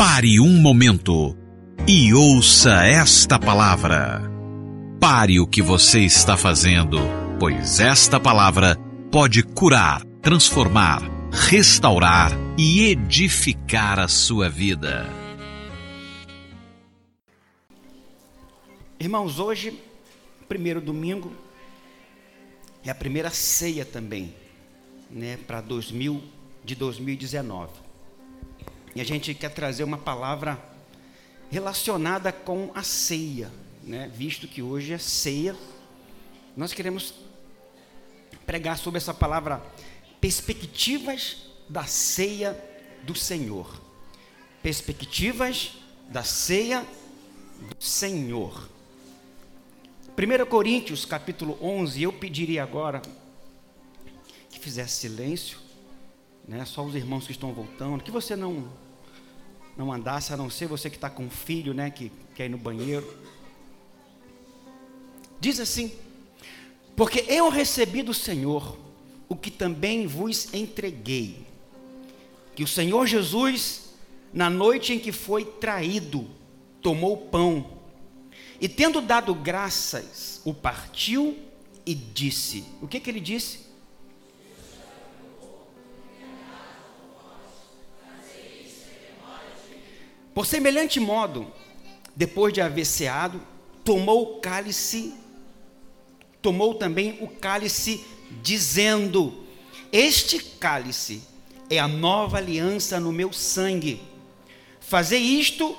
Pare um momento e ouça esta palavra. Pare o que você está fazendo, pois esta palavra pode curar, transformar, restaurar e edificar a sua vida. Irmãos, hoje, primeiro domingo, é a primeira ceia também, né, para 2000 de 2019. E a gente quer trazer uma palavra relacionada com a ceia, né, visto que hoje é ceia. Nós queremos pregar sobre essa palavra perspectivas da ceia do Senhor. Perspectivas da ceia do Senhor. 1 Coríntios capítulo 11, eu pediria agora que fizesse silêncio, né? só os irmãos que estão voltando, que você não não andasse, a não ser você que está com um filho, né, que quer ir no banheiro. Diz assim: Porque eu recebi do Senhor o que também vos entreguei, que o Senhor Jesus, na noite em que foi traído, tomou o pão e tendo dado graças, o partiu e disse: O que, que ele disse? Por semelhante modo, depois de haver ceado, tomou o cálice, tomou também o cálice, dizendo: Este cálice é a nova aliança no meu sangue. Fazer isto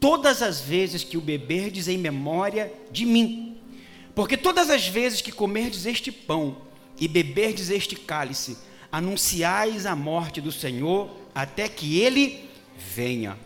todas as vezes que o beberdes em memória de mim. Porque todas as vezes que comerdes este pão e beberdes este cálice, anunciais a morte do Senhor até que ele venha.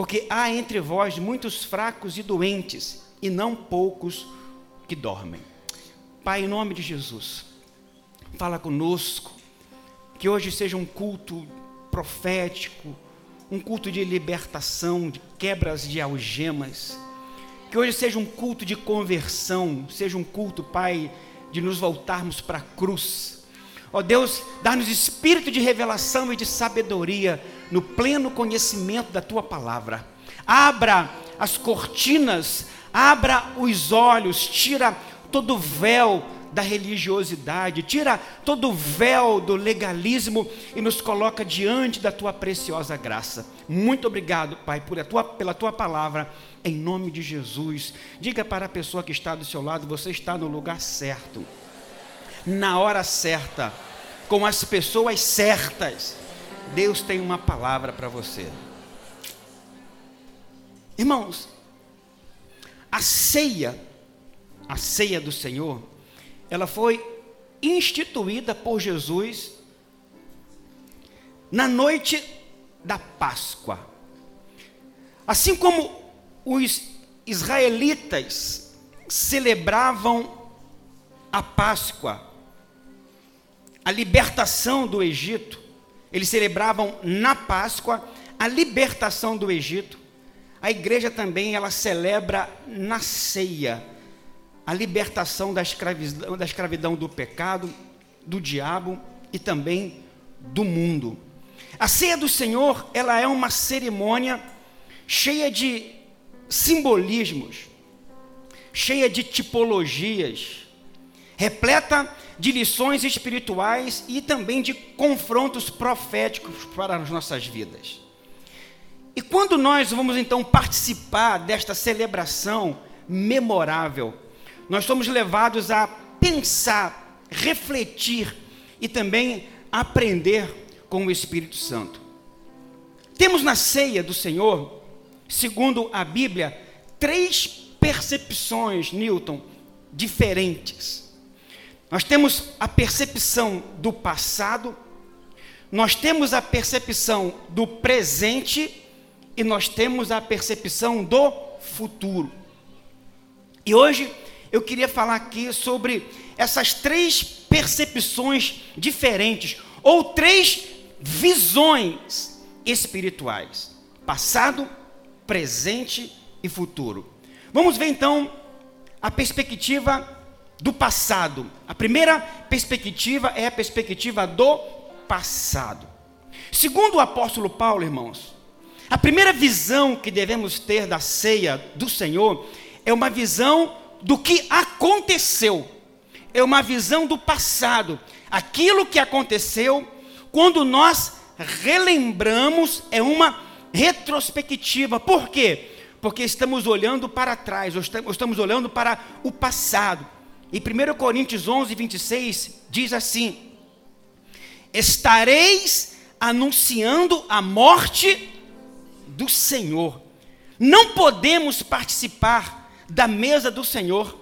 porque há entre vós muitos fracos e doentes, e não poucos que dormem. Pai, em nome de Jesus, fala conosco, que hoje seja um culto profético, um culto de libertação, de quebras de algemas que hoje seja um culto de conversão, seja um culto, Pai, de nos voltarmos para a cruz. Ó Deus, dá-nos espírito de revelação e de sabedoria no pleno conhecimento da tua palavra. Abra as cortinas, abra os olhos, tira todo o véu da religiosidade, tira todo o véu do legalismo e nos coloca diante da tua preciosa graça. Muito obrigado, Pai, por tua, pela tua palavra em nome de Jesus. Diga para a pessoa que está do seu lado: você está no lugar certo, na hora certa, com as pessoas certas. Deus tem uma palavra para você. Irmãos, a ceia, a ceia do Senhor, ela foi instituída por Jesus na noite da Páscoa. Assim como os israelitas celebravam a Páscoa, a libertação do Egito. Eles celebravam na Páscoa a libertação do Egito. A igreja também ela celebra na ceia a libertação da escravidão, da escravidão do pecado, do diabo e também do mundo. A ceia do Senhor, ela é uma cerimônia cheia de simbolismos, cheia de tipologias, repleta de lições espirituais e também de confrontos proféticos para as nossas vidas. E quando nós vamos então participar desta celebração memorável, nós somos levados a pensar, refletir e também aprender com o Espírito Santo. Temos na ceia do Senhor segundo a Bíblia, três percepções, Newton, diferentes. Nós temos a percepção do passado, nós temos a percepção do presente e nós temos a percepção do futuro. E hoje eu queria falar aqui sobre essas três percepções diferentes, ou três visões espirituais: passado, presente e futuro. Vamos ver então a perspectiva do passado. A primeira perspectiva é a perspectiva do passado. Segundo o apóstolo Paulo, irmãos, a primeira visão que devemos ter da ceia do Senhor é uma visão do que aconteceu, é uma visão do passado, aquilo que aconteceu quando nós relembramos, é uma retrospectiva. Por quê? Porque estamos olhando para trás, estamos olhando para o passado. E 1 Coríntios 11, 26 diz assim: Estareis anunciando a morte do Senhor. Não podemos participar da mesa do Senhor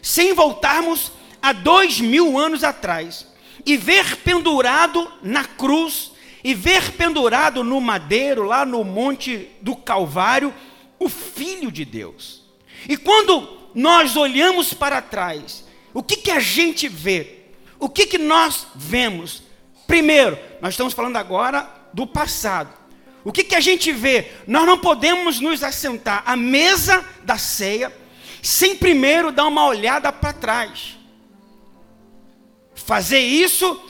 sem voltarmos a dois mil anos atrás e ver pendurado na cruz e ver pendurado no madeiro, lá no monte do Calvário, o Filho de Deus. E quando nós olhamos para trás o que, que a gente vê? O que, que nós vemos? Primeiro, nós estamos falando agora do passado. O que, que a gente vê? Nós não podemos nos assentar à mesa da ceia sem primeiro dar uma olhada para trás. Fazer isso,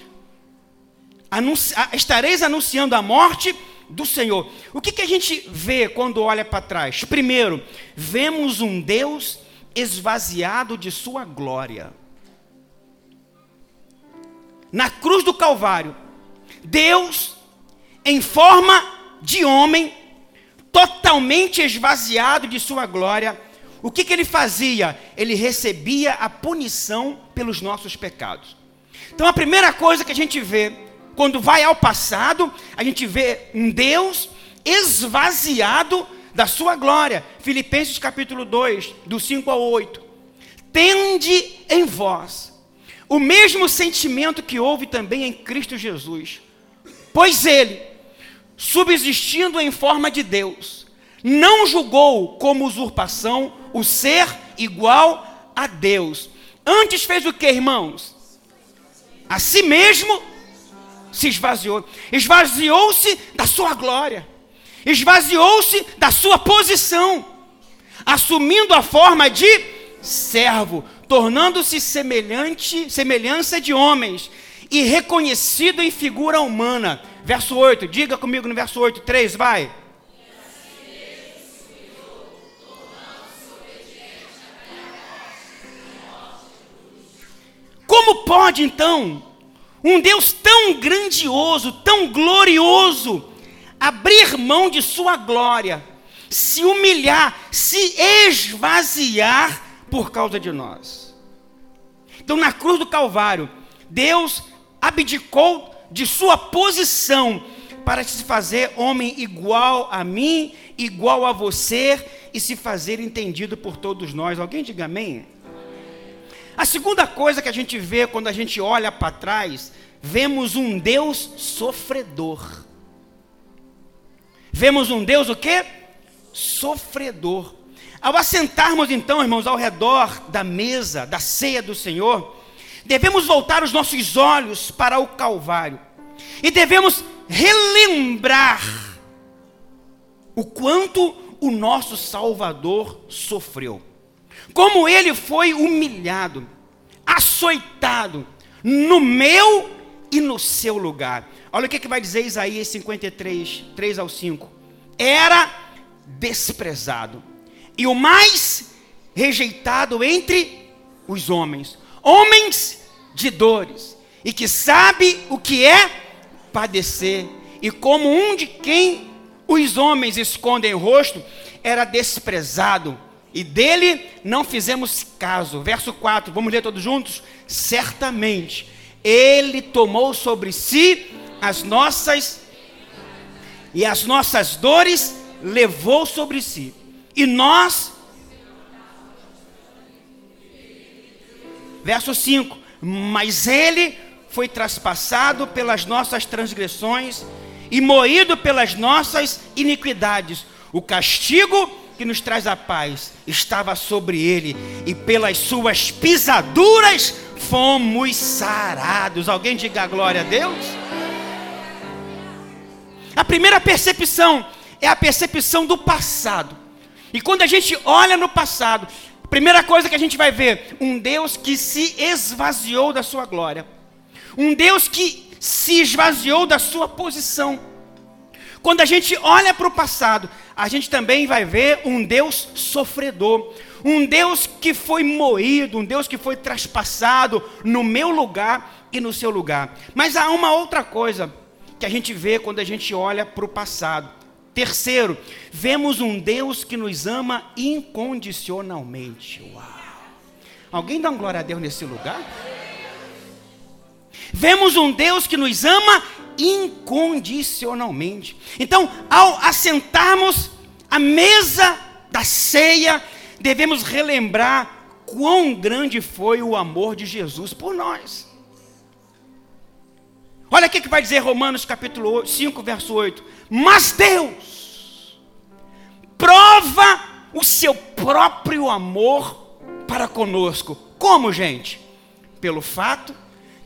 anunci estareis anunciando a morte do Senhor. O que, que a gente vê quando olha para trás? Primeiro, vemos um Deus esvaziado de sua glória. Na cruz do Calvário, Deus, em forma de homem, totalmente esvaziado de sua glória, o que, que ele fazia? Ele recebia a punição pelos nossos pecados. Então a primeira coisa que a gente vê, quando vai ao passado, a gente vê um Deus esvaziado da sua glória. Filipenses capítulo 2, do 5 ao 8. Tende em vós o mesmo sentimento que houve também em Cristo Jesus. Pois ele, subsistindo em forma de Deus, não julgou como usurpação o ser igual a Deus. Antes fez o que, irmãos? A si mesmo se esvaziou. Esvaziou-se da sua glória esvaziou-se da sua posição, assumindo a forma de servo, tornando-se semelhante, semelhança de homens e reconhecido em figura humana. Verso 8, diga comigo no verso 8, 3, vai. Como pode então um Deus tão grandioso, tão glorioso, abrir mão de sua glória, se humilhar, se esvaziar por causa de nós. Então, na cruz do Calvário, Deus abdicou de sua posição para se fazer homem igual a mim, igual a você e se fazer entendido por todos nós. Alguém diga amém? A segunda coisa que a gente vê quando a gente olha para trás, vemos um Deus sofredor. Vemos um Deus o quê? Sofredor. Ao assentarmos então, irmãos, ao redor da mesa, da ceia do Senhor, devemos voltar os nossos olhos para o Calvário e devemos relembrar o quanto o nosso Salvador sofreu. Como ele foi humilhado, açoitado no meu e no seu lugar. Olha o que, que vai dizer Isaías 53, 3 ao 5. Era desprezado e o mais rejeitado entre os homens, homens de dores, e que sabe o que é padecer, e como um de quem os homens escondem o rosto, era desprezado, e dele não fizemos caso. Verso 4, vamos ler todos juntos? Certamente, ele tomou sobre si as nossas e as nossas dores levou sobre si. E nós Verso 5: Mas ele foi traspassado pelas nossas transgressões e moído pelas nossas iniquidades. O castigo que nos traz a paz estava sobre ele, e pelas suas pisaduras fomos sarados. Alguém diga glória a Deus? A primeira percepção é a percepção do passado. E quando a gente olha no passado, a primeira coisa que a gente vai ver, um Deus que se esvaziou da sua glória. Um Deus que se esvaziou da sua posição. Quando a gente olha para o passado, a gente também vai ver um Deus sofredor, um Deus que foi moído, um Deus que foi traspassado no meu lugar e no seu lugar. Mas há uma outra coisa que a gente vê quando a gente olha para o passado. Terceiro, vemos um Deus que nos ama incondicionalmente. Uau! Alguém dá um glória a Deus nesse lugar? Vemos um Deus que nos ama incondicionalmente. Então, ao assentarmos à mesa da ceia, devemos relembrar quão grande foi o amor de Jesus por nós. Olha o que vai dizer Romanos capítulo 5, verso 8. Mas Deus prova o seu próprio amor para conosco. Como, gente? Pelo fato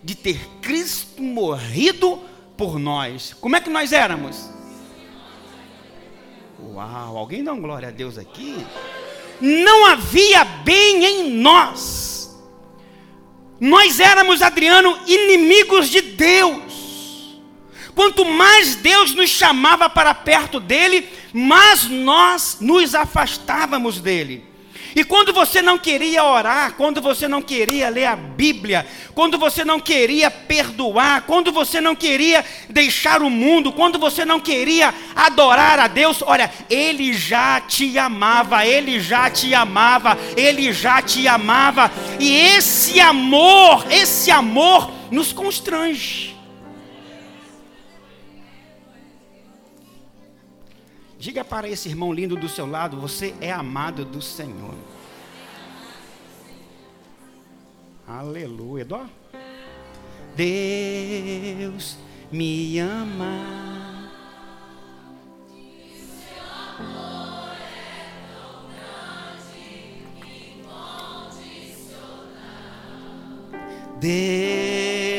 de ter Cristo morrido por nós. Como é que nós éramos? Uau, alguém dá glória a Deus aqui? Não havia bem em nós. Nós éramos, Adriano, inimigos de Deus. Quanto mais Deus nos chamava para perto dele, mais nós nos afastávamos dele. E quando você não queria orar, quando você não queria ler a Bíblia, quando você não queria perdoar, quando você não queria deixar o mundo, quando você não queria adorar a Deus, olha, Ele já te amava, Ele já te amava, Ele já te amava, e esse amor, esse amor nos constrange. Diga para esse irmão lindo do seu lado: você é amado do Senhor. Aleluia. Dó. Deus me ama. Deus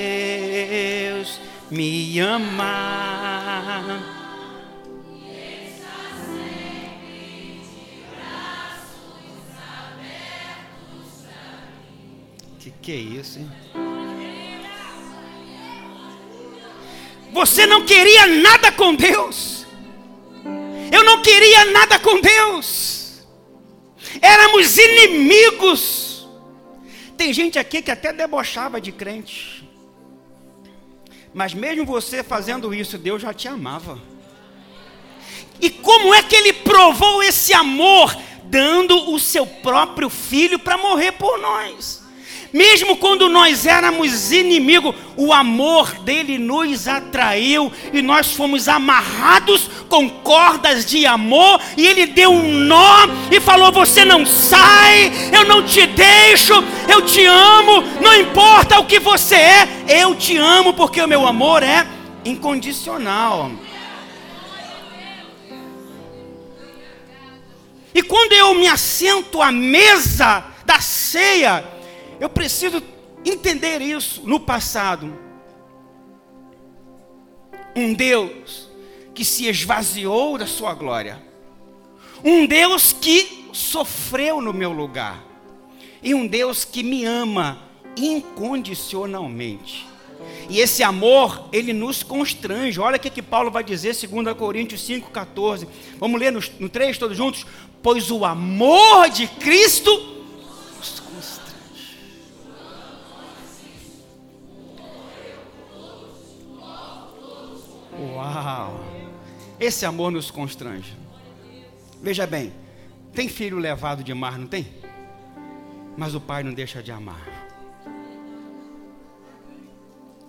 me ama. Que isso, hein? Você não queria nada com Deus. Eu não queria nada com Deus. Éramos inimigos. Tem gente aqui que até debochava de crente. Mas mesmo você fazendo isso, Deus já te amava. E como é que ele provou esse amor? Dando o seu próprio filho para morrer por nós. Mesmo quando nós éramos inimigos, o amor dele nos atraiu e nós fomos amarrados com cordas de amor. E ele deu um nó e falou: Você não sai, eu não te deixo, eu te amo, não importa o que você é, eu te amo porque o meu amor é incondicional. E quando eu me assento à mesa da ceia, eu preciso entender isso no passado. Um Deus que se esvaziou da sua glória. Um Deus que sofreu no meu lugar. E um Deus que me ama incondicionalmente. E esse amor, ele nos constrange. Olha o que, que Paulo vai dizer, 2 Coríntios 5,14. Vamos ler no, no 3 todos juntos? Pois o amor de Cristo Esse amor nos constrange. Veja bem, tem filho levado de mar, não tem? Mas o pai não deixa de amar.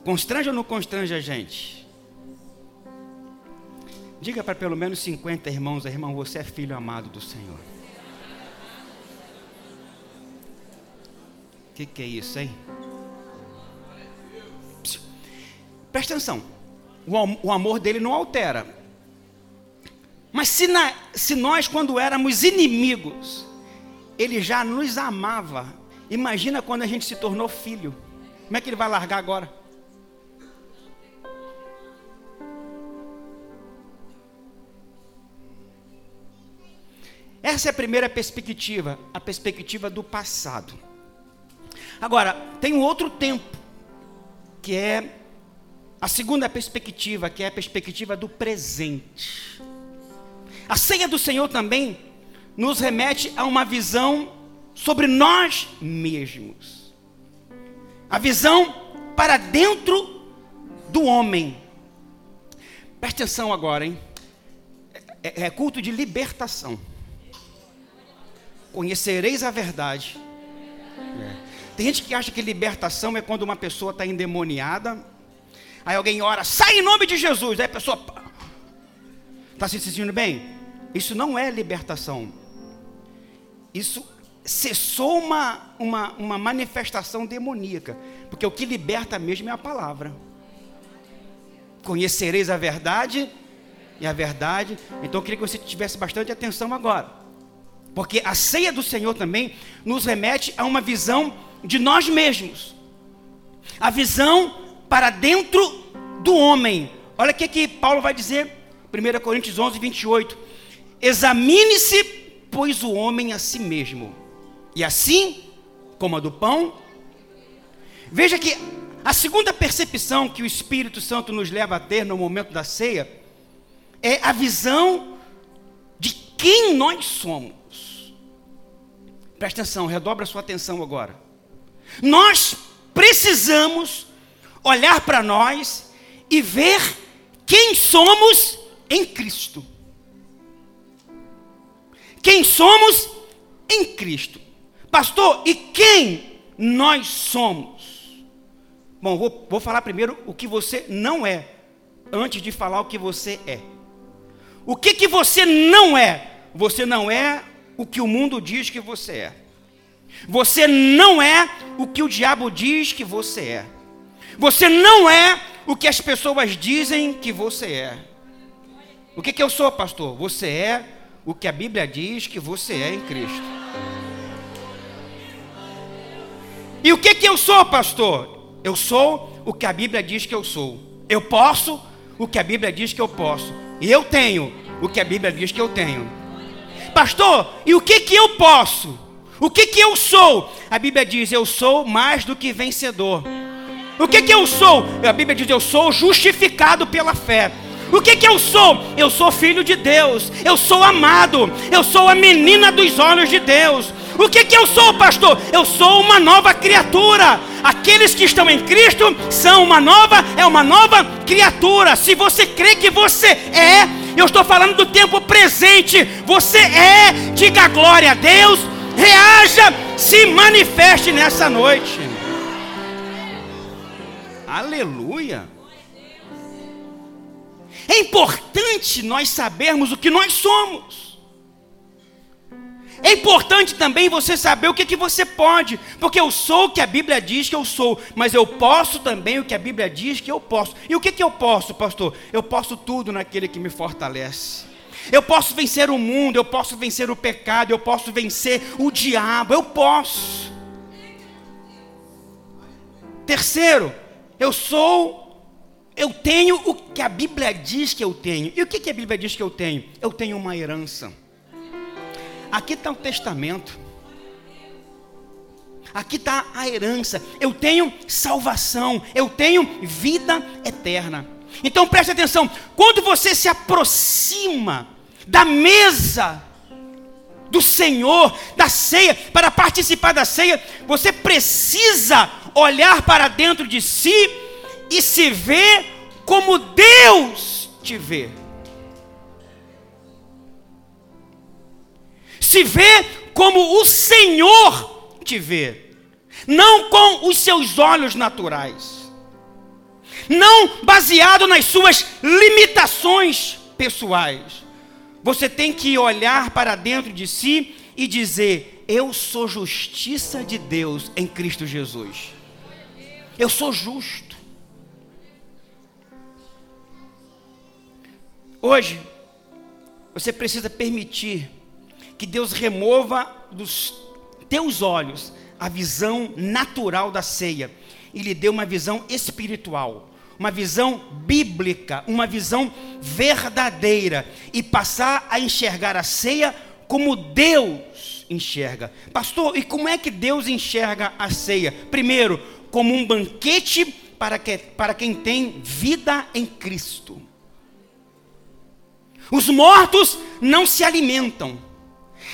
Constrange ou não constrange a gente? Diga para pelo menos 50 irmãos, irmão, você é filho amado do Senhor. O que, que é isso, hein? Presta atenção o amor dele não altera. Mas se, na, se nós, quando éramos inimigos, Ele já nos amava, imagina quando a gente se tornou filho. Como é que Ele vai largar agora? Essa é a primeira perspectiva, a perspectiva do passado. Agora, tem um outro tempo, que é a segunda perspectiva, que é a perspectiva do presente. A ceia do Senhor também nos remete a uma visão sobre nós mesmos. A visão para dentro do homem. Preste atenção agora, hein? É, é culto de libertação. Conhecereis a verdade. É. Tem gente que acha que libertação é quando uma pessoa está endemoniada. Aí alguém ora, sai em nome de Jesus. Aí a pessoa está se sentindo bem. Isso não é libertação. Isso cessou uma, uma, uma manifestação demoníaca. Porque o que liberta mesmo é a palavra. Conhecereis a verdade e a verdade. Então eu queria que você tivesse bastante atenção agora. Porque a ceia do Senhor também nos remete a uma visão de nós mesmos. A visão para dentro do homem. Olha o que, que Paulo vai dizer, 1 Coríntios 11, 28. Examine-se, pois, o homem a si mesmo. E assim, como a do pão. Veja que a segunda percepção que o Espírito Santo nos leva a ter no momento da ceia é a visão de quem nós somos. Presta atenção, redobra sua atenção agora. Nós precisamos olhar para nós e ver quem somos em Cristo. Quem somos em Cristo. Pastor, e quem nós somos? Bom, vou, vou falar primeiro o que você não é, antes de falar o que você é. O que, que você não é? Você não é o que o mundo diz que você é. Você não é o que o diabo diz que você é. Você não é o que as pessoas dizem que você é. O que, que eu sou, pastor? Você é o que a Bíblia diz que você é em Cristo. E o que, que eu sou, pastor? Eu sou o que a Bíblia diz que eu sou. Eu posso o que a Bíblia diz que eu posso. E eu tenho o que a Bíblia diz que eu tenho. Pastor, e o que que eu posso? O que que eu sou? A Bíblia diz: eu sou mais do que vencedor. O que que eu sou? A Bíblia diz: eu sou justificado pela fé. O que que eu sou? Eu sou filho de Deus. Eu sou amado. Eu sou a menina dos olhos de Deus. O que que eu sou, pastor? Eu sou uma nova criatura. Aqueles que estão em Cristo são uma nova, é uma nova criatura. Se você crê que você é, eu estou falando do tempo presente. Você é, diga glória a Deus, reaja, se manifeste nessa noite. Aleluia. É importante nós sabermos o que nós somos. É importante também você saber o que, que você pode, porque eu sou o que a Bíblia diz que eu sou, mas eu posso também o que a Bíblia diz que eu posso. E o que, que eu posso, pastor? Eu posso tudo naquele que me fortalece. Eu posso vencer o mundo, eu posso vencer o pecado, eu posso vencer o diabo, eu posso. Terceiro, eu sou, eu tenho o que a Bíblia diz que eu tenho. E o que, que a Bíblia diz que eu tenho? Eu tenho uma herança. Aqui está o testamento. Aqui está a herança. Eu tenho salvação. Eu tenho vida eterna. Então preste atenção: quando você se aproxima da mesa do Senhor, da ceia, para participar da ceia, você precisa olhar para dentro de si e se ver como Deus te vê. se vê como o Senhor te vê, não com os seus olhos naturais, não baseado nas suas limitações pessoais. Você tem que olhar para dentro de si e dizer: Eu sou justiça de Deus em Cristo Jesus. Eu sou justo. Hoje, você precisa permitir que Deus remova dos teus olhos a visão natural da ceia e lhe dê uma visão espiritual, uma visão bíblica, uma visão verdadeira e passar a enxergar a ceia como Deus enxerga. Pastor, e como é que Deus enxerga a ceia? Primeiro, como um banquete para, que, para quem tem vida em Cristo. Os mortos não se alimentam.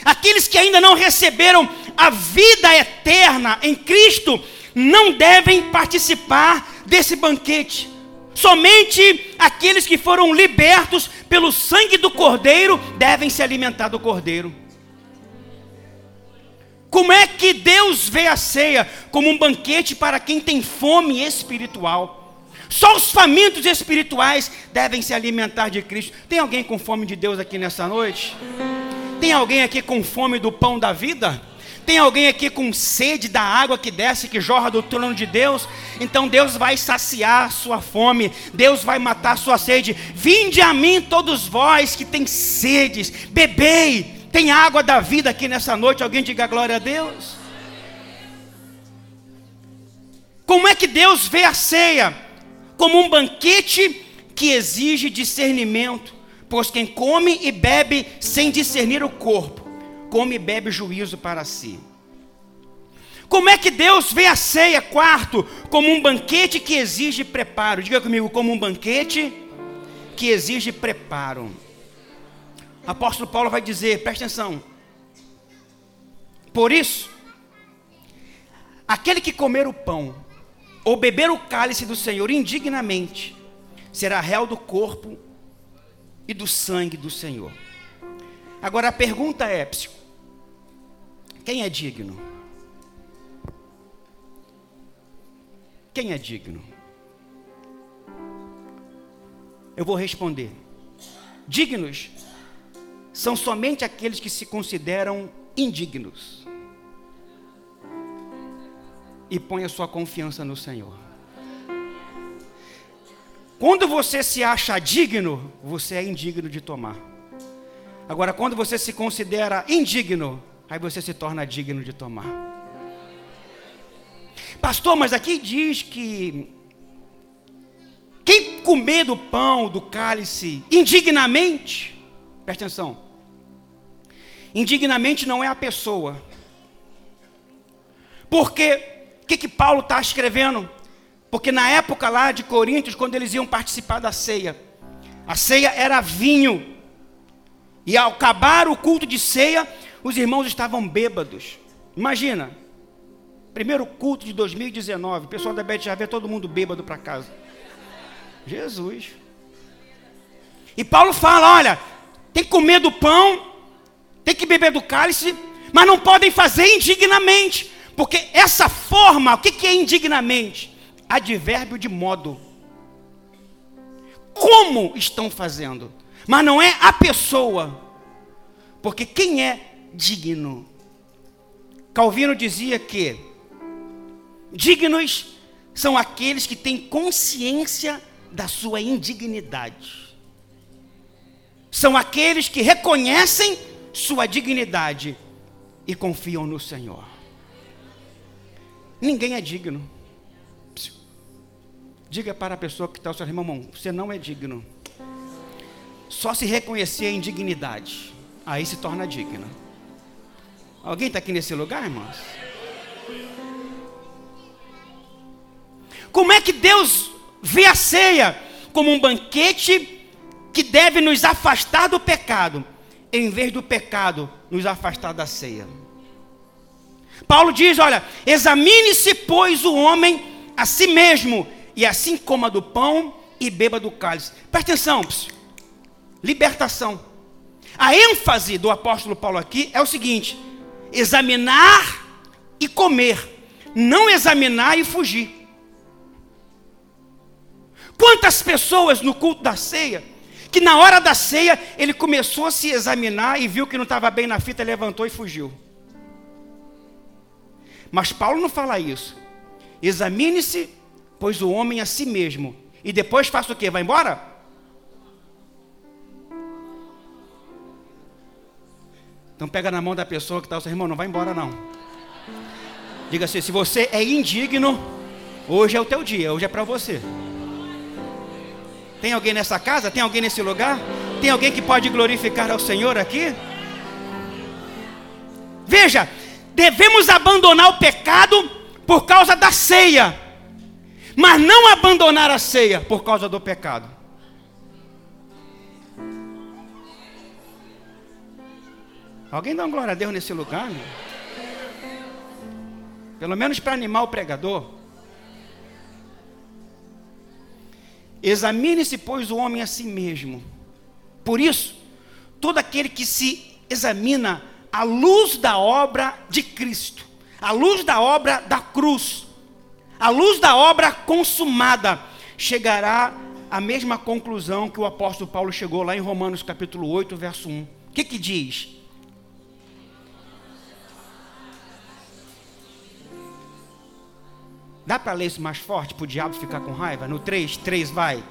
Aqueles que ainda não receberam a vida eterna em Cristo não devem participar desse banquete. Somente aqueles que foram libertos pelo sangue do Cordeiro devem se alimentar do Cordeiro. Como é que Deus vê a ceia como um banquete para quem tem fome espiritual? Só os famintos espirituais devem se alimentar de Cristo. Tem alguém com fome de Deus aqui nessa noite? Tem alguém aqui com fome do pão da vida? Tem alguém aqui com sede da água que desce, que jorra do trono de Deus? Então Deus vai saciar sua fome, Deus vai matar sua sede. Vinde a mim, todos vós que têm sedes, bebei. Tem água da vida aqui nessa noite. Alguém diga glória a Deus. Como é que Deus vê a ceia? Como um banquete que exige discernimento, pois quem come e bebe sem discernir o corpo come e bebe juízo para si. Como é que Deus vê a ceia, quarto, como um banquete que exige preparo? Diga comigo, como um banquete que exige preparo. Apóstolo Paulo vai dizer, preste atenção. Por isso, aquele que comer o pão ou beber o cálice do Senhor indignamente, será réu do corpo e do sangue do Senhor. Agora a pergunta é, quem é digno? Quem é digno? Eu vou responder. Dignos são somente aqueles que se consideram indignos e põe a sua confiança no Senhor. Quando você se acha digno, você é indigno de tomar. Agora, quando você se considera indigno, aí você se torna digno de tomar. Pastor, mas aqui diz que quem comer do pão, do cálice, indignamente, presta atenção, indignamente não é a pessoa. Porque, o que, que Paulo está escrevendo? Porque na época lá de Coríntios, quando eles iam participar da ceia, a ceia era vinho. E ao acabar o culto de ceia, os irmãos estavam bêbados. Imagina, primeiro culto de 2019, o pessoal da Bete já vê todo mundo bêbado para casa. Jesus. E Paulo fala: olha, tem que comer do pão, tem que beber do cálice, mas não podem fazer indignamente, porque essa forma, o que é indignamente? Advérbio de modo. Como estão fazendo? Mas não é a pessoa, porque quem é digno. Calvino dizia que dignos são aqueles que têm consciência da sua indignidade. São aqueles que reconhecem sua dignidade e confiam no Senhor. Ninguém é digno. Diga para a pessoa que está ao seu irmão, você não é digno. Só se reconhecer a indignidade, aí se torna digno. Alguém está aqui nesse lugar, irmãos? Como é que Deus vê a ceia? Como um banquete que deve nos afastar do pecado, em vez do pecado nos afastar da ceia. Paulo diz: olha, examine-se, pois, o homem a si mesmo, e assim coma do pão e beba do cálice. Presta atenção, libertação. A ênfase do apóstolo Paulo aqui é o seguinte: examinar e comer, não examinar e fugir. Quantas pessoas no culto da ceia, que na hora da ceia ele começou a se examinar e viu que não estava bem na fita, levantou e fugiu. Mas Paulo não fala isso. Examine-se, pois o homem a si mesmo, e depois faça o que? Vai embora? Então pega na mão da pessoa que está seu irmão, não vai embora não. Diga assim, se você é indigno, hoje é o teu dia, hoje é para você. Tem alguém nessa casa? Tem alguém nesse lugar? Tem alguém que pode glorificar ao Senhor aqui? Veja, devemos abandonar o pecado por causa da ceia, mas não abandonar a ceia por causa do pecado. Alguém dá uma glória a Deus nesse lugar? Meu? Pelo menos para animar o pregador. Examine-se, pois, o homem a si mesmo. Por isso, todo aquele que se examina à luz da obra de Cristo, à luz da obra da cruz, à luz da obra consumada, chegará à mesma conclusão que o apóstolo Paulo chegou lá em Romanos capítulo 8, verso 1. O que que diz? Dá para ler isso mais forte para o diabo ficar com raiva? No 3, 3 vai.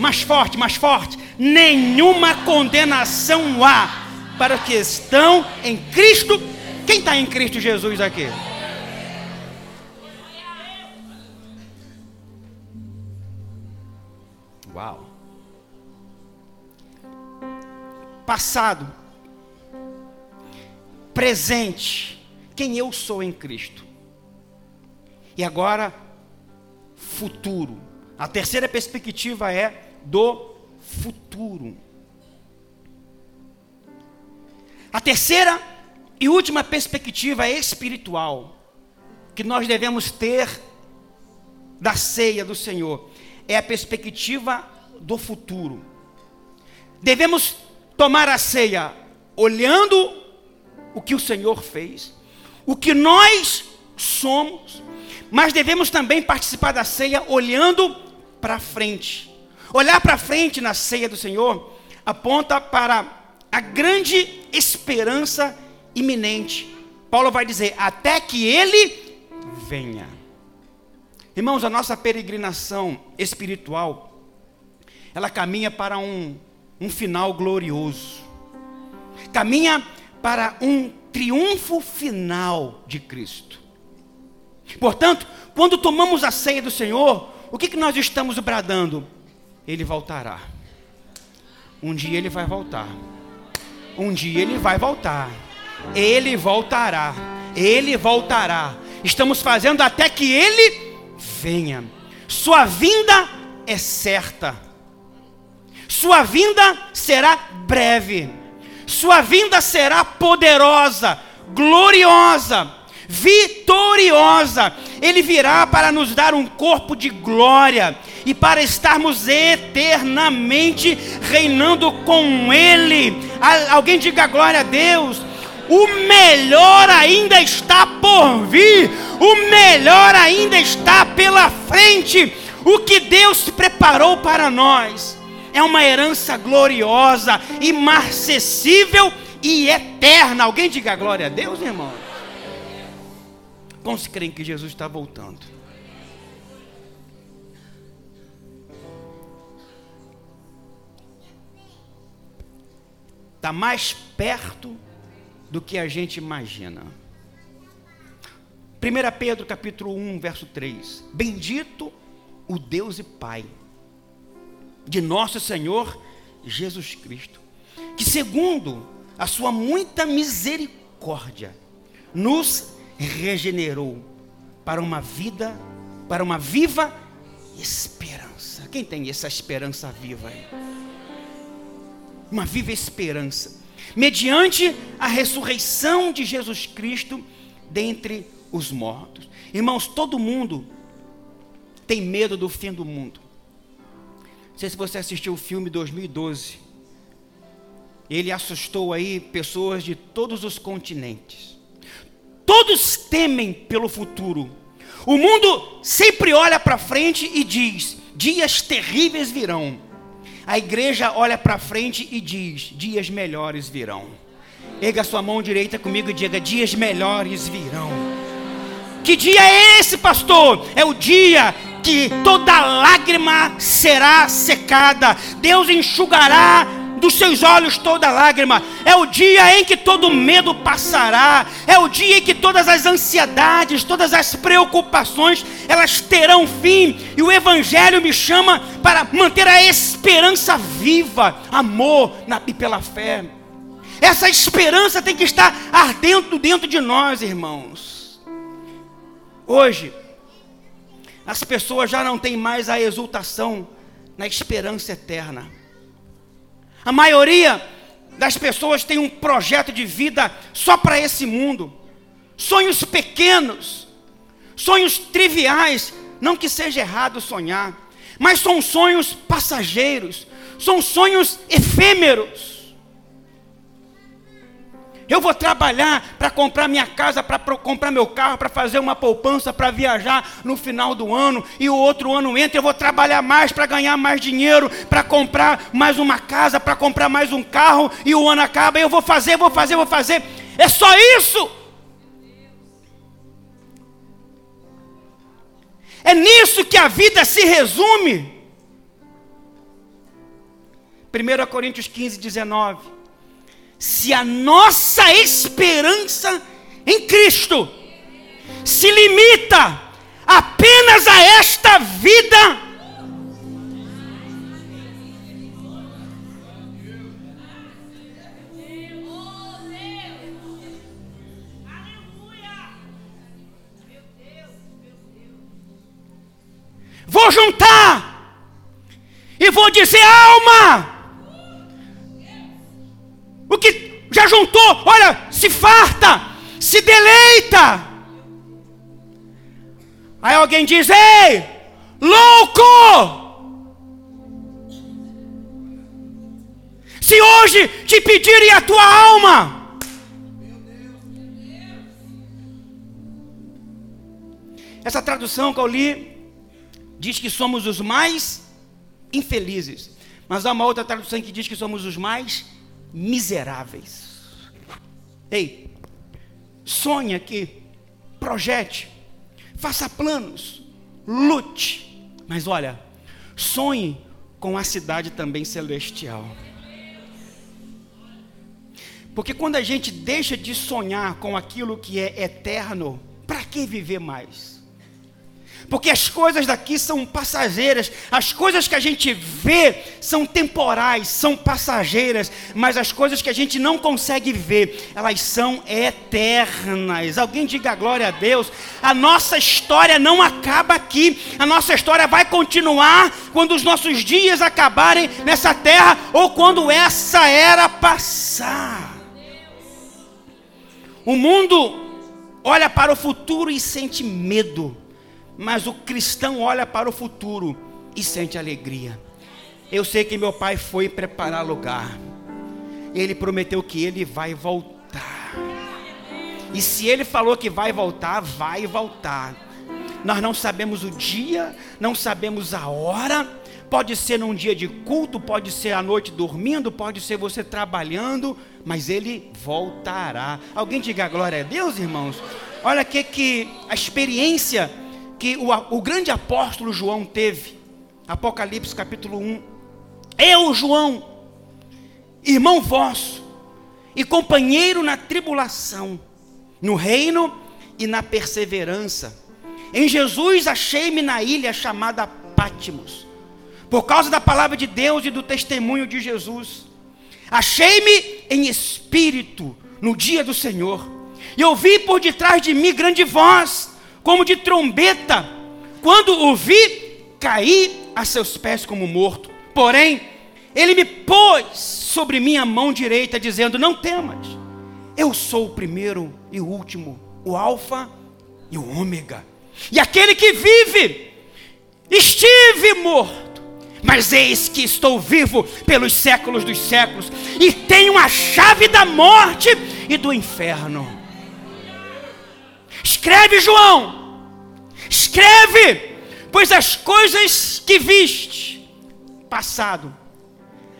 Mais forte, mais forte. Nenhuma condenação há para que estão em Cristo. Quem está em Cristo Jesus aqui? Uau. Passado, presente, quem eu sou em Cristo. E agora, futuro. A terceira perspectiva é do futuro. A terceira e última perspectiva espiritual, que nós devemos ter da ceia do Senhor, é a perspectiva do futuro. Devemos tomar a ceia olhando o que o Senhor fez, o que nós somos, mas devemos também participar da ceia olhando para frente. Olhar para frente na ceia do Senhor aponta para a grande esperança iminente. Paulo vai dizer: até que ele venha. Irmãos, a nossa peregrinação espiritual, ela caminha para um, um final glorioso. Caminha para um triunfo final de Cristo. Portanto, quando tomamos a ceia do Senhor, o que, que nós estamos bradando? Ele voltará. Um dia ele vai voltar. Um dia ele vai voltar. Ele voltará. Ele voltará. Estamos fazendo até que ele venha. Sua vinda é certa. Sua vinda será breve sua vinda será poderosa, gloriosa, vitoriosa. Ele virá para nos dar um corpo de glória e para estarmos eternamente reinando com Ele. Alguém diga glória a Deus. O melhor ainda está por vir, o melhor ainda está pela frente. O que Deus preparou para nós é uma herança gloriosa, imarcessível e eterna. Alguém diga glória a Deus, irmão? Quantos creem que Jesus está voltando? Está mais perto do que a gente imagina. 1 Pedro capítulo 1, verso 3. Bendito o Deus e Pai de nosso Senhor Jesus Cristo, que segundo a sua muita misericórdia, nos regenerou para uma vida, para uma viva esperança. Quem tem essa esperança viva aí? Uma viva esperança. Mediante a ressurreição de Jesus Cristo dentre os mortos. Irmãos, todo mundo tem medo do fim do mundo sei se você assistiu o filme 2012. Ele assustou aí pessoas de todos os continentes. Todos temem pelo futuro. O mundo sempre olha para frente e diz: dias terríveis virão. A igreja olha para frente e diz: dias melhores virão. Erga sua mão direita comigo e diga: dias melhores virão. Que dia é esse, pastor? É o dia que toda lágrima será secada, Deus enxugará dos seus olhos toda lágrima. É o dia em que todo medo passará. É o dia em que todas as ansiedades, todas as preocupações, elas terão fim. E o Evangelho me chama para manter a esperança viva, amor na, e pela fé. Essa esperança tem que estar ardendo dentro de nós, irmãos. Hoje, as pessoas já não têm mais a exultação na esperança eterna. A maioria das pessoas tem um projeto de vida só para esse mundo. Sonhos pequenos, sonhos triviais, não que seja errado sonhar, mas são sonhos passageiros, são sonhos efêmeros. Eu vou trabalhar para comprar minha casa, para comprar meu carro, para fazer uma poupança, para viajar no final do ano. E o outro ano entra, eu vou trabalhar mais para ganhar mais dinheiro, para comprar mais uma casa, para comprar mais um carro. E o ano acaba, eu vou fazer, vou fazer, vou fazer. É só isso. É nisso que a vida se resume. 1 Coríntios 15, 19 se a nossa esperança em Cristo se limita apenas a esta vida, vou juntar e vou dizer: alma, se farta, se deleita. Aí alguém diz: Ei, louco! Se hoje te pedirem a tua alma, essa tradução que eu li diz que somos os mais infelizes, mas há uma outra tradução que diz que somos os mais miseráveis. Ei, sonhe aqui, projete, faça planos, lute, mas olha, sonhe com a cidade também celestial. Porque quando a gente deixa de sonhar com aquilo que é eterno, para que viver mais? Porque as coisas daqui são passageiras, as coisas que a gente vê são temporais, são passageiras, mas as coisas que a gente não consegue ver, elas são eternas. Alguém diga glória a Deus. A nossa história não acaba aqui, a nossa história vai continuar quando os nossos dias acabarem nessa terra ou quando essa era passar. O mundo olha para o futuro e sente medo mas o cristão olha para o futuro e sente alegria. Eu sei que meu pai foi preparar lugar. Ele prometeu que ele vai voltar. E se ele falou que vai voltar, vai voltar. Nós não sabemos o dia, não sabemos a hora. Pode ser num dia de culto, pode ser à noite dormindo, pode ser você trabalhando, mas ele voltará. Alguém diga glória a Deus, irmãos? Olha que que a experiência que o, o grande apóstolo João teve. Apocalipse capítulo 1. Eu, João, irmão vosso, e companheiro na tribulação, no reino e na perseverança. Em Jesus achei-me na ilha chamada Pátimos, por causa da palavra de Deus e do testemunho de Jesus. Achei-me em espírito no dia do Senhor, e ouvi por detrás de mim grande voz como de trombeta. Quando o vi, caí a seus pés como morto. Porém, ele me pôs sobre minha mão direita, dizendo: Não temas, eu sou o primeiro e o último, o Alfa e o Ômega. E aquele que vive, estive morto, mas eis que estou vivo pelos séculos dos séculos, e tenho a chave da morte e do inferno. Escreve, João. Escreve, pois as coisas que viste, passado,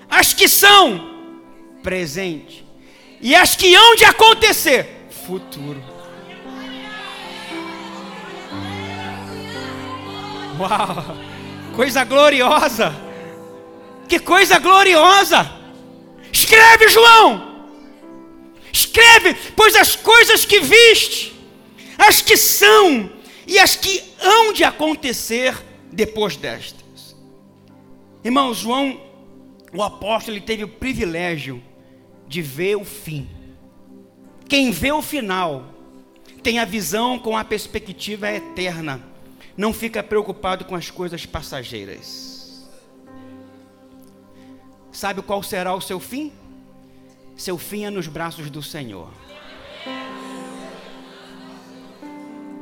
as que são, presente, e as que hão de acontecer, futuro. Uau! Coisa gloriosa! Que coisa gloriosa! Escreve, João! Escreve, pois as coisas que viste, as que são e as que hão de acontecer depois destas. Irmão, João, o apóstolo, ele teve o privilégio de ver o fim. Quem vê o final tem a visão com a perspectiva eterna. Não fica preocupado com as coisas passageiras. Sabe qual será o seu fim? Seu fim é nos braços do Senhor.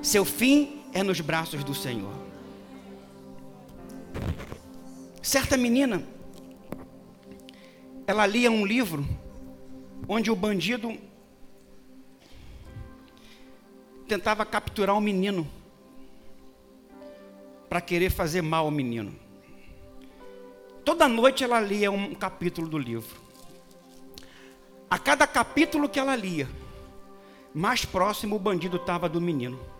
Seu fim é nos braços do Senhor. Certa menina, ela lia um livro onde o bandido tentava capturar um menino para querer fazer mal ao menino. Toda noite ela lia um capítulo do livro. A cada capítulo que ela lia, mais próximo o bandido estava do menino.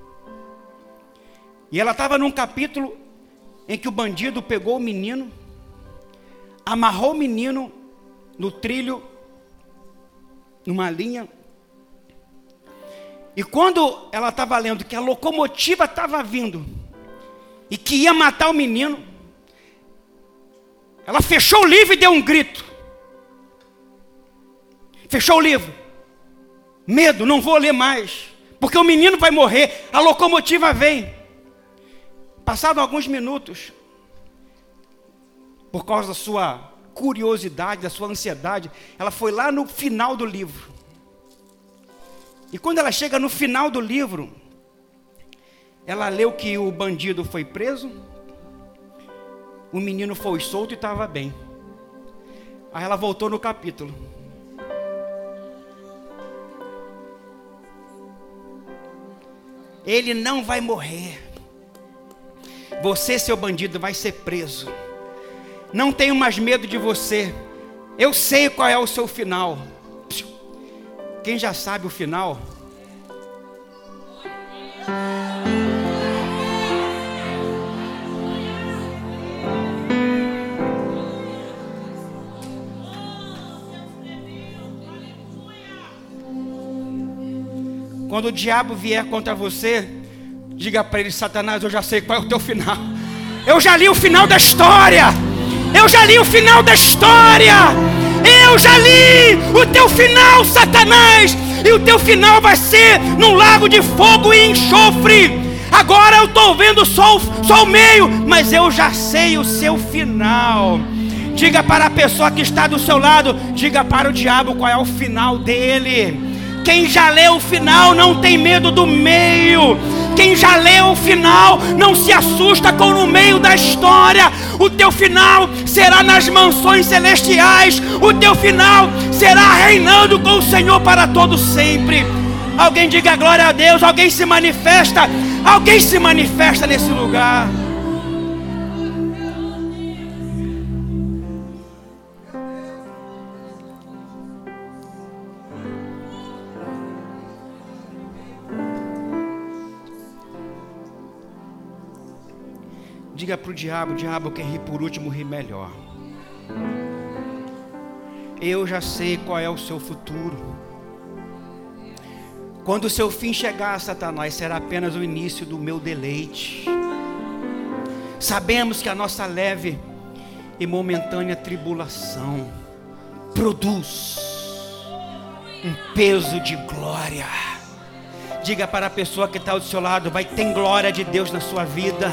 E ela estava num capítulo em que o bandido pegou o menino, amarrou o menino no trilho, numa linha, e quando ela estava lendo que a locomotiva estava vindo e que ia matar o menino, ela fechou o livro e deu um grito. Fechou o livro. Medo, não vou ler mais, porque o menino vai morrer, a locomotiva vem. Passados alguns minutos, por causa da sua curiosidade, da sua ansiedade, ela foi lá no final do livro. E quando ela chega no final do livro, ela leu que o bandido foi preso, o menino foi solto e estava bem. Aí ela voltou no capítulo. Ele não vai morrer. Você, seu bandido, vai ser preso. Não tenho mais medo de você. Eu sei qual é o seu final. Quem já sabe o final? Quando o diabo vier contra você, diga para ele: Satanás, eu já sei qual é o teu final. Eu já li o final da história. Eu já li o final da história. Eu já li o teu final, Satanás, e o teu final vai ser num lago de fogo e enxofre. Agora eu estou vendo só o, só o meio, mas eu já sei o seu final. Diga para a pessoa que está do seu lado, diga para o diabo qual é o final dele. Quem já leu o final não tem medo do meio. Quem já leu o final não se assusta com no meio da história. O teu final será nas mansões celestiais. O teu final será reinando com o Senhor para todo sempre. Alguém diga glória a Deus, alguém se manifesta, alguém se manifesta nesse lugar. Diga para o diabo: diabo, quem ri por último ri melhor. Eu já sei qual é o seu futuro. Quando o seu fim chegar, Satanás, será apenas o início do meu deleite. Sabemos que a nossa leve e momentânea tribulação produz um peso de glória. Diga para a pessoa que está do seu lado: vai ter glória de Deus na sua vida.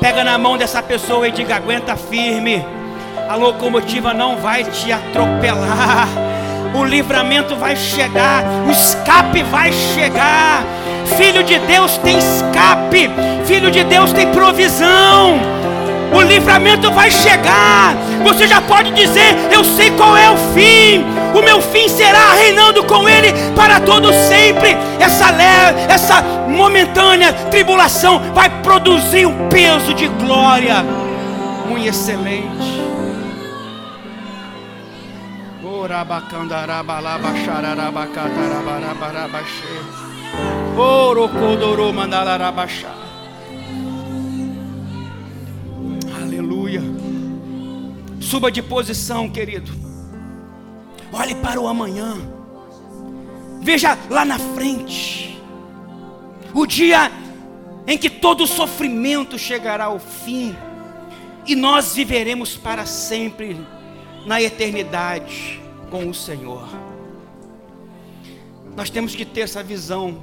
Pega na mão dessa pessoa e diga: aguenta firme. A locomotiva não vai te atropelar. O livramento vai chegar, o escape vai chegar. Filho de Deus tem escape, filho de Deus tem provisão. O livramento vai chegar. Você já pode dizer: Eu sei qual é o fim. O meu fim será reinando com Ele para todo sempre. Essa leve, essa momentânea tribulação vai produzir um peso de glória muito excelente. Oro mandalarabaxá. Suba de posição, querido. Olhe para o amanhã. Veja lá na frente. O dia em que todo sofrimento chegará ao fim e nós viveremos para sempre na eternidade com o Senhor. Nós temos que ter essa visão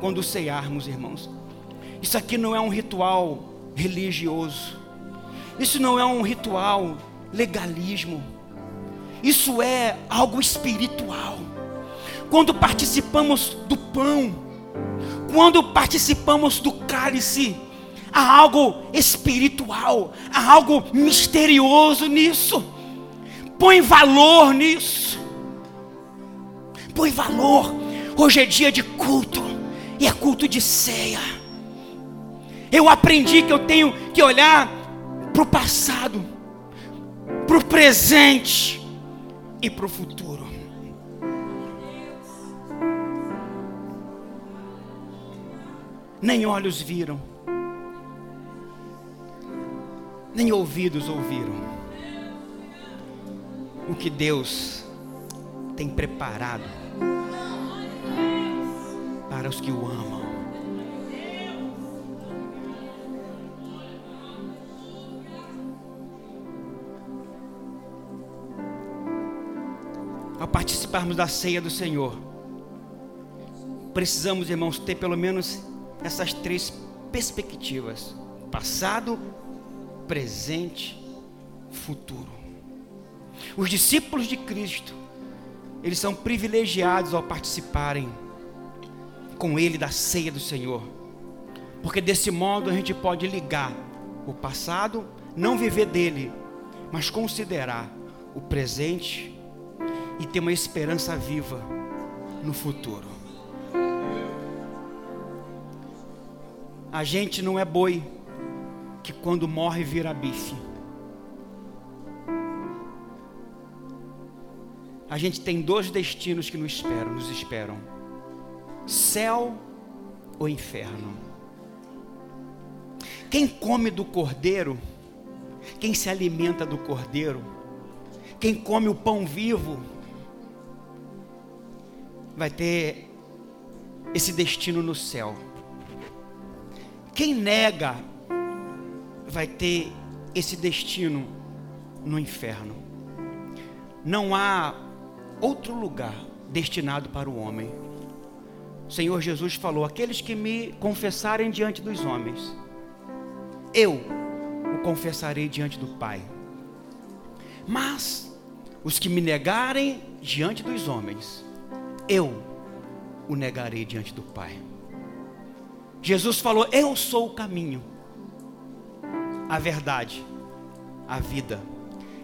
quando ceiarmos, irmãos. Isso aqui não é um ritual religioso. Isso não é um ritual legalismo. Isso é algo espiritual. Quando participamos do pão, quando participamos do cálice, há algo espiritual, há algo misterioso nisso. Põe valor nisso. Põe valor. Hoje é dia de culto, e é culto de ceia. Eu aprendi que eu tenho que olhar para o passado, para o presente e para o futuro. Nem olhos viram, nem ouvidos ouviram o que Deus tem preparado para os que o amam. Ao participarmos da ceia do Senhor, precisamos, irmãos, ter pelo menos essas três perspectivas: passado, presente, futuro. Os discípulos de Cristo, eles são privilegiados ao participarem com Ele da ceia do Senhor, porque desse modo a gente pode ligar o passado, não viver dele, mas considerar o presente e ter uma esperança viva no futuro. A gente não é boi que quando morre vira bife. A gente tem dois destinos que nos esperam, nos esperam: céu ou inferno. Quem come do cordeiro, quem se alimenta do cordeiro, quem come o pão vivo, vai ter esse destino no céu. Quem nega vai ter esse destino no inferno. Não há outro lugar destinado para o homem. O Senhor Jesus falou: Aqueles que me confessarem diante dos homens, eu o confessarei diante do Pai. Mas os que me negarem diante dos homens, eu o negarei diante do Pai. Jesus falou: Eu sou o caminho, a verdade, a vida.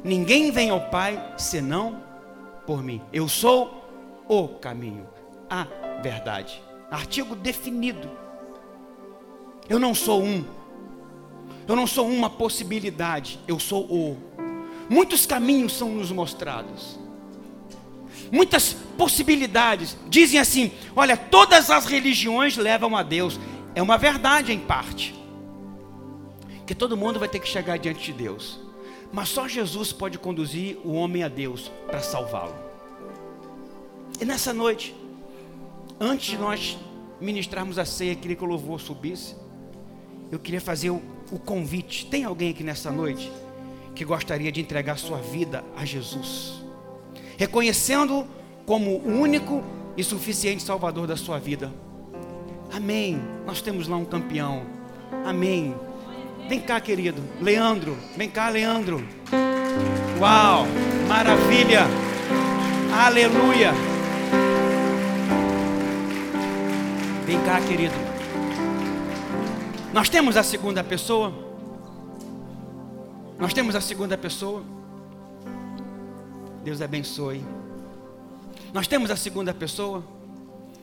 Ninguém vem ao Pai senão por mim. Eu sou o caminho, a verdade. Artigo definido. Eu não sou um. Eu não sou uma possibilidade, eu sou o. Muitos caminhos são nos mostrados. Muitas possibilidades. Dizem assim: olha, todas as religiões levam a Deus. É uma verdade em parte. Que todo mundo vai ter que chegar diante de Deus. Mas só Jesus pode conduzir o homem a Deus para salvá-lo. E nessa noite, antes de nós ministrarmos a ceia, queria que o louvor subisse. Eu queria fazer o, o convite. Tem alguém aqui nessa noite que gostaria de entregar sua vida a Jesus? Reconhecendo como o único e suficiente Salvador da sua vida. Amém. Nós temos lá um campeão. Amém. Vem cá, querido. Leandro. Vem cá, Leandro. Uau! Maravilha! Aleluia! Vem cá, querido. Nós temos a segunda pessoa. Nós temos a segunda pessoa. Deus abençoe. Nós temos a segunda pessoa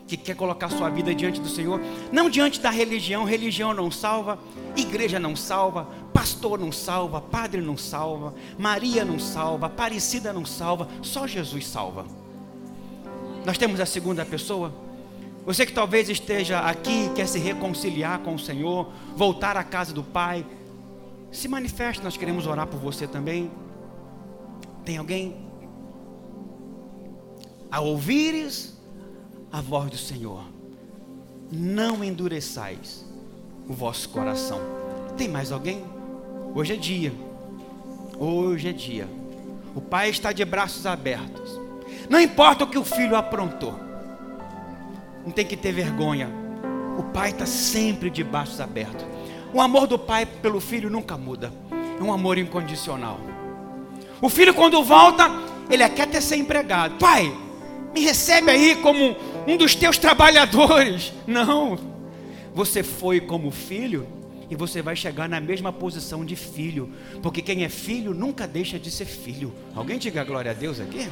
que quer colocar sua vida diante do Senhor, não diante da religião, religião não salva, igreja não salva, pastor não salva, padre não salva, Maria não salva, Aparecida não salva, só Jesus salva. Nós temos a segunda pessoa. Você que talvez esteja aqui, quer se reconciliar com o Senhor, voltar à casa do Pai, se manifeste, nós queremos orar por você também. Tem alguém? A ouvires a voz do Senhor, não endureçais o vosso coração. Tem mais alguém? Hoje é dia. Hoje é dia. O pai está de braços abertos. Não importa o que o filho aprontou. Não tem que ter vergonha. O pai está sempre de braços abertos. O amor do pai pelo filho nunca muda. É um amor incondicional. O filho, quando volta, ele quer ter ser empregado. Pai, me recebe aí como um dos teus trabalhadores. Não. Você foi como filho e você vai chegar na mesma posição de filho. Porque quem é filho nunca deixa de ser filho. Alguém diga glória a Deus aqui?